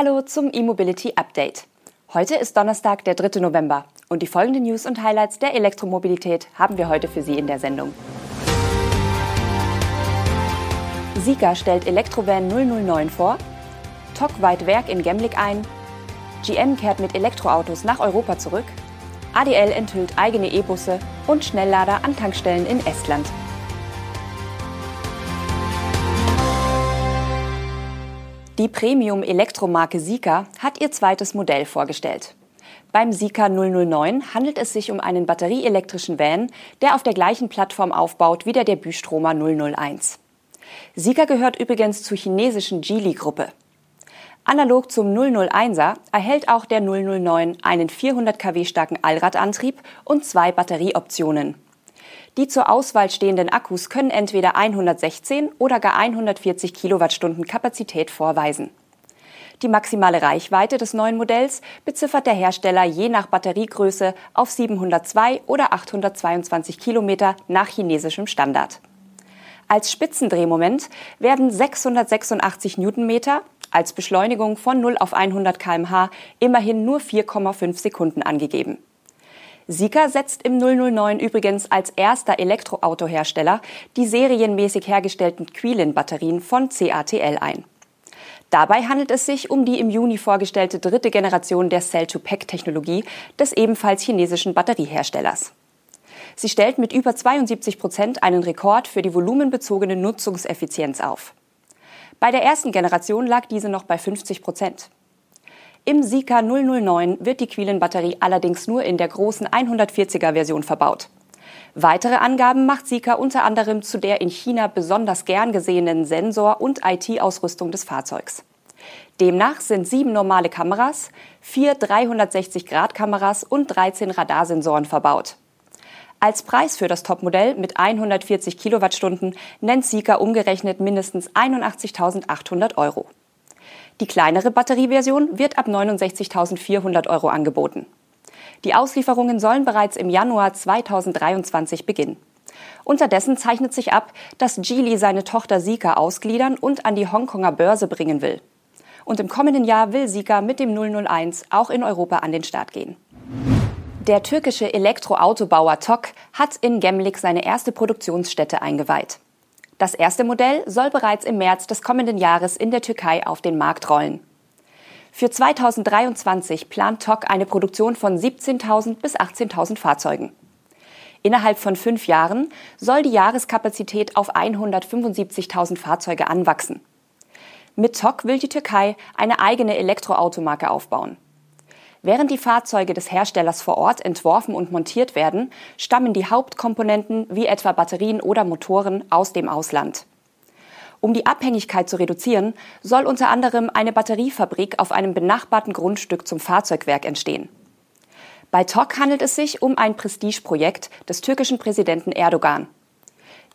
Hallo zum E-Mobility Update. Heute ist Donnerstag, der 3. November und die folgenden News und Highlights der Elektromobilität haben wir heute für Sie in der Sendung. Sika stellt Elektrovan 009 vor, TOC weiht Werk in Gemlik ein, GM kehrt mit Elektroautos nach Europa zurück, ADL enthüllt eigene E-Busse und Schnelllader an Tankstellen in Estland. Die Premium-Elektromarke Sika hat ihr zweites Modell vorgestellt. Beim Sika 009 handelt es sich um einen batterieelektrischen Van, der auf der gleichen Plattform aufbaut wie der Debütstromer 001. Sika gehört übrigens zur chinesischen Geely-Gruppe. Analog zum 001er erhält auch der 009 einen 400 kW starken Allradantrieb und zwei Batterieoptionen. Die zur Auswahl stehenden Akkus können entweder 116 oder gar 140 Kilowattstunden Kapazität vorweisen. Die maximale Reichweite des neuen Modells beziffert der Hersteller je nach Batteriegröße auf 702 oder 822 Kilometer nach chinesischem Standard. Als Spitzendrehmoment werden 686 Newtonmeter, als Beschleunigung von 0 auf 100 kmh immerhin nur 4,5 Sekunden angegeben. Sika setzt im 009 übrigens als erster Elektroautohersteller die serienmäßig hergestellten Quilin-Batterien von CATL ein. Dabei handelt es sich um die im Juni vorgestellte dritte Generation der Cell-to-Pack-Technologie des ebenfalls chinesischen Batterieherstellers. Sie stellt mit über 72 Prozent einen Rekord für die volumenbezogene Nutzungseffizienz auf. Bei der ersten Generation lag diese noch bei 50 Prozent. Im Sika 009 wird die Quillen-Batterie allerdings nur in der großen 140er Version verbaut. Weitere Angaben macht Sika unter anderem zu der in China besonders gern gesehenen Sensor- und IT-Ausrüstung des Fahrzeugs. Demnach sind sieben normale Kameras, vier 360-Grad-Kameras und 13 Radarsensoren verbaut. Als Preis für das Topmodell mit 140 Kilowattstunden nennt Sika umgerechnet mindestens 81.800 Euro. Die kleinere Batterieversion wird ab 69.400 Euro angeboten. Die Auslieferungen sollen bereits im Januar 2023 beginnen. Unterdessen zeichnet sich ab, dass Geely seine Tochter Sika ausgliedern und an die Hongkonger Börse bringen will. Und im kommenden Jahr will Sika mit dem 001 auch in Europa an den Start gehen. Der türkische Elektroautobauer TOK hat in Gemlik seine erste Produktionsstätte eingeweiht. Das erste Modell soll bereits im März des kommenden Jahres in der Türkei auf den Markt rollen. Für 2023 plant TOC eine Produktion von 17.000 bis 18.000 Fahrzeugen. Innerhalb von fünf Jahren soll die Jahreskapazität auf 175.000 Fahrzeuge anwachsen. Mit TOC will die Türkei eine eigene Elektroautomarke aufbauen. Während die Fahrzeuge des Herstellers vor Ort entworfen und montiert werden, stammen die Hauptkomponenten wie etwa Batterien oder Motoren aus dem Ausland. Um die Abhängigkeit zu reduzieren, soll unter anderem eine Batteriefabrik auf einem benachbarten Grundstück zum Fahrzeugwerk entstehen. Bei TOC handelt es sich um ein Prestigeprojekt des türkischen Präsidenten Erdogan.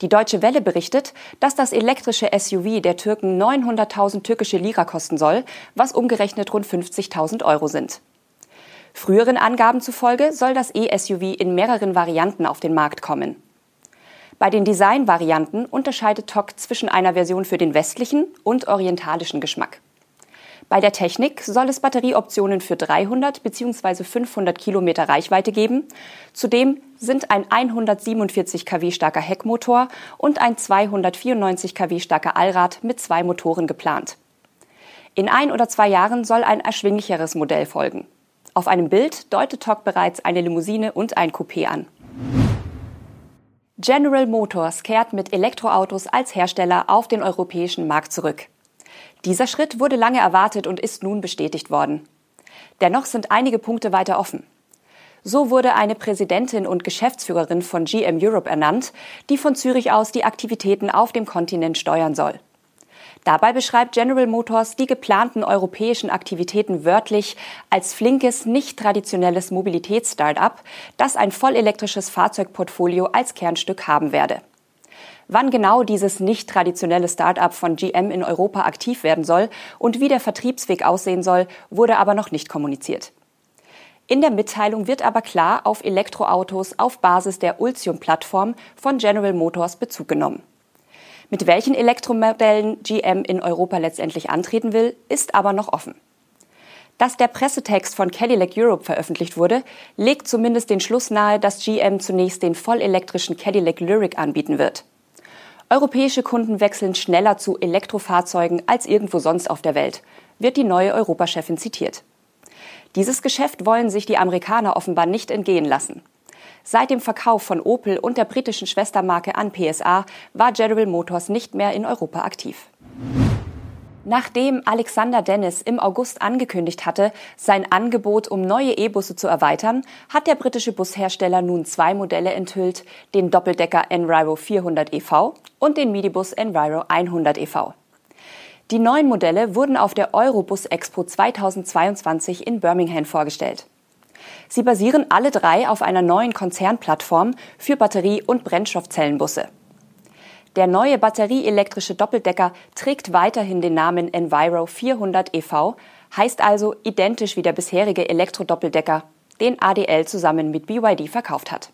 Die Deutsche Welle berichtet, dass das elektrische SUV der Türken 900.000 türkische Lira kosten soll, was umgerechnet rund 50.000 Euro sind. Früheren Angaben zufolge soll das E-SUV in mehreren Varianten auf den Markt kommen. Bei den Design-Varianten unterscheidet TOC zwischen einer Version für den westlichen und orientalischen Geschmack. Bei der Technik soll es Batterieoptionen für 300 bzw. 500 Kilometer Reichweite geben. Zudem sind ein 147 kW starker Heckmotor und ein 294 kW starker Allrad mit zwei Motoren geplant. In ein oder zwei Jahren soll ein erschwinglicheres Modell folgen. Auf einem Bild deutet TOC bereits eine Limousine und ein Coupé an. General Motors kehrt mit Elektroautos als Hersteller auf den europäischen Markt zurück. Dieser Schritt wurde lange erwartet und ist nun bestätigt worden. Dennoch sind einige Punkte weiter offen. So wurde eine Präsidentin und Geschäftsführerin von GM Europe ernannt, die von Zürich aus die Aktivitäten auf dem Kontinent steuern soll. Dabei beschreibt General Motors die geplanten europäischen Aktivitäten wörtlich als flinkes, nicht traditionelles Mobilitäts-Startup, das ein vollelektrisches Fahrzeugportfolio als Kernstück haben werde. Wann genau dieses nicht traditionelle Start-up von GM in Europa aktiv werden soll und wie der Vertriebsweg aussehen soll, wurde aber noch nicht kommuniziert. In der Mitteilung wird aber klar auf Elektroautos auf Basis der Ultium-Plattform von General Motors Bezug genommen. Mit welchen Elektromodellen GM in Europa letztendlich antreten will, ist aber noch offen. Dass der Pressetext von Cadillac Europe veröffentlicht wurde, legt zumindest den Schluss nahe, dass GM zunächst den vollelektrischen Cadillac Lyric anbieten wird. Europäische Kunden wechseln schneller zu Elektrofahrzeugen als irgendwo sonst auf der Welt, wird die neue Europachefin zitiert. Dieses Geschäft wollen sich die Amerikaner offenbar nicht entgehen lassen. Seit dem Verkauf von Opel und der britischen Schwestermarke an PSA war General Motors nicht mehr in Europa aktiv. Nachdem Alexander Dennis im August angekündigt hatte, sein Angebot um neue E-Busse zu erweitern, hat der britische Bushersteller nun zwei Modelle enthüllt, den Doppeldecker Enviro 400 EV und den Midibus Enviro 100 EV. Die neuen Modelle wurden auf der Eurobus Expo 2022 in Birmingham vorgestellt. Sie basieren alle drei auf einer neuen Konzernplattform für Batterie- und Brennstoffzellenbusse. Der neue batterieelektrische Doppeldecker trägt weiterhin den Namen Enviro 400 EV, heißt also identisch wie der bisherige Elektrodoppeldecker, den ADL zusammen mit BYD verkauft hat.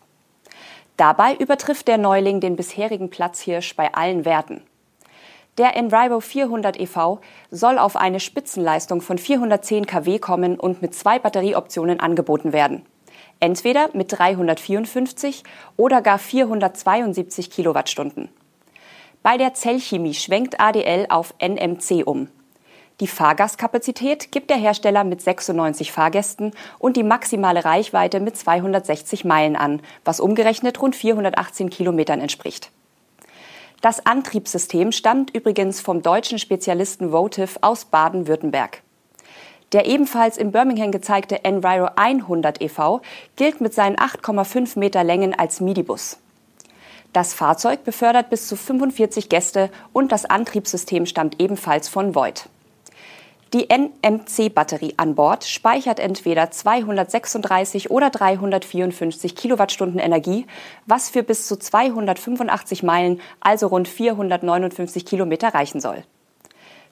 Dabei übertrifft der Neuling den bisherigen Platzhirsch bei allen Werten. Der Enviro 400 EV soll auf eine Spitzenleistung von 410 kW kommen und mit zwei Batterieoptionen angeboten werden. Entweder mit 354 oder gar 472 Kilowattstunden. Bei der Zellchemie schwenkt ADL auf NMC um. Die Fahrgastkapazität gibt der Hersteller mit 96 Fahrgästen und die maximale Reichweite mit 260 Meilen an, was umgerechnet rund 418 Kilometern entspricht. Das Antriebssystem stammt übrigens vom deutschen Spezialisten Votive aus Baden-Württemberg. Der ebenfalls in Birmingham gezeigte Enviro 100 e.V. gilt mit seinen 8,5 Meter Längen als Midibus. Das Fahrzeug befördert bis zu 45 Gäste und das Antriebssystem stammt ebenfalls von Voigt. Die NMC-Batterie an Bord speichert entweder 236 oder 354 Kilowattstunden Energie, was für bis zu 285 Meilen, also rund 459 Kilometer reichen soll.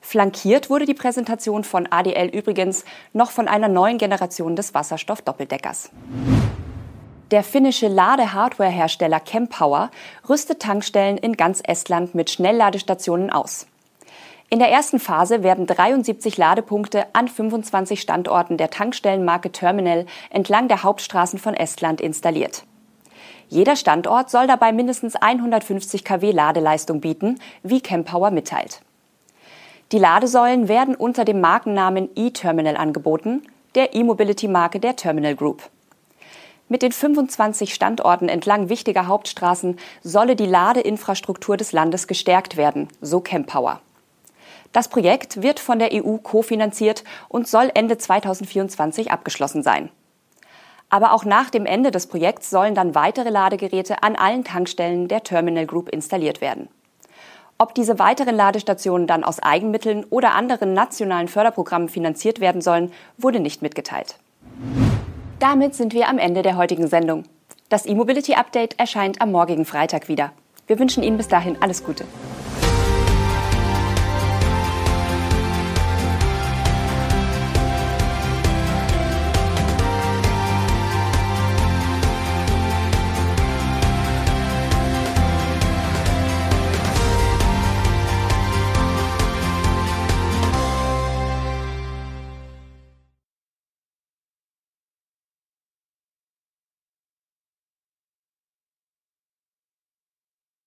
Flankiert wurde die Präsentation von ADL übrigens noch von einer neuen Generation des Wasserstoff-Doppeldeckers. Der finnische Ladehardware-Hersteller Chempower rüstet Tankstellen in ganz Estland mit Schnellladestationen aus. In der ersten Phase werden 73 Ladepunkte an 25 Standorten der Tankstellenmarke Terminal entlang der Hauptstraßen von Estland installiert. Jeder Standort soll dabei mindestens 150 kW Ladeleistung bieten, wie Chempower mitteilt. Die Ladesäulen werden unter dem Markennamen e-Terminal angeboten, der E-Mobility-Marke der Terminal Group. Mit den 25 Standorten entlang wichtiger Hauptstraßen solle die Ladeinfrastruktur des Landes gestärkt werden, so Chempower. Das Projekt wird von der EU kofinanziert und soll Ende 2024 abgeschlossen sein. Aber auch nach dem Ende des Projekts sollen dann weitere Ladegeräte an allen Tankstellen der Terminal Group installiert werden. Ob diese weiteren Ladestationen dann aus Eigenmitteln oder anderen nationalen Förderprogrammen finanziert werden sollen, wurde nicht mitgeteilt. Damit sind wir am Ende der heutigen Sendung. Das E-Mobility Update erscheint am morgigen Freitag wieder. Wir wünschen Ihnen bis dahin alles Gute.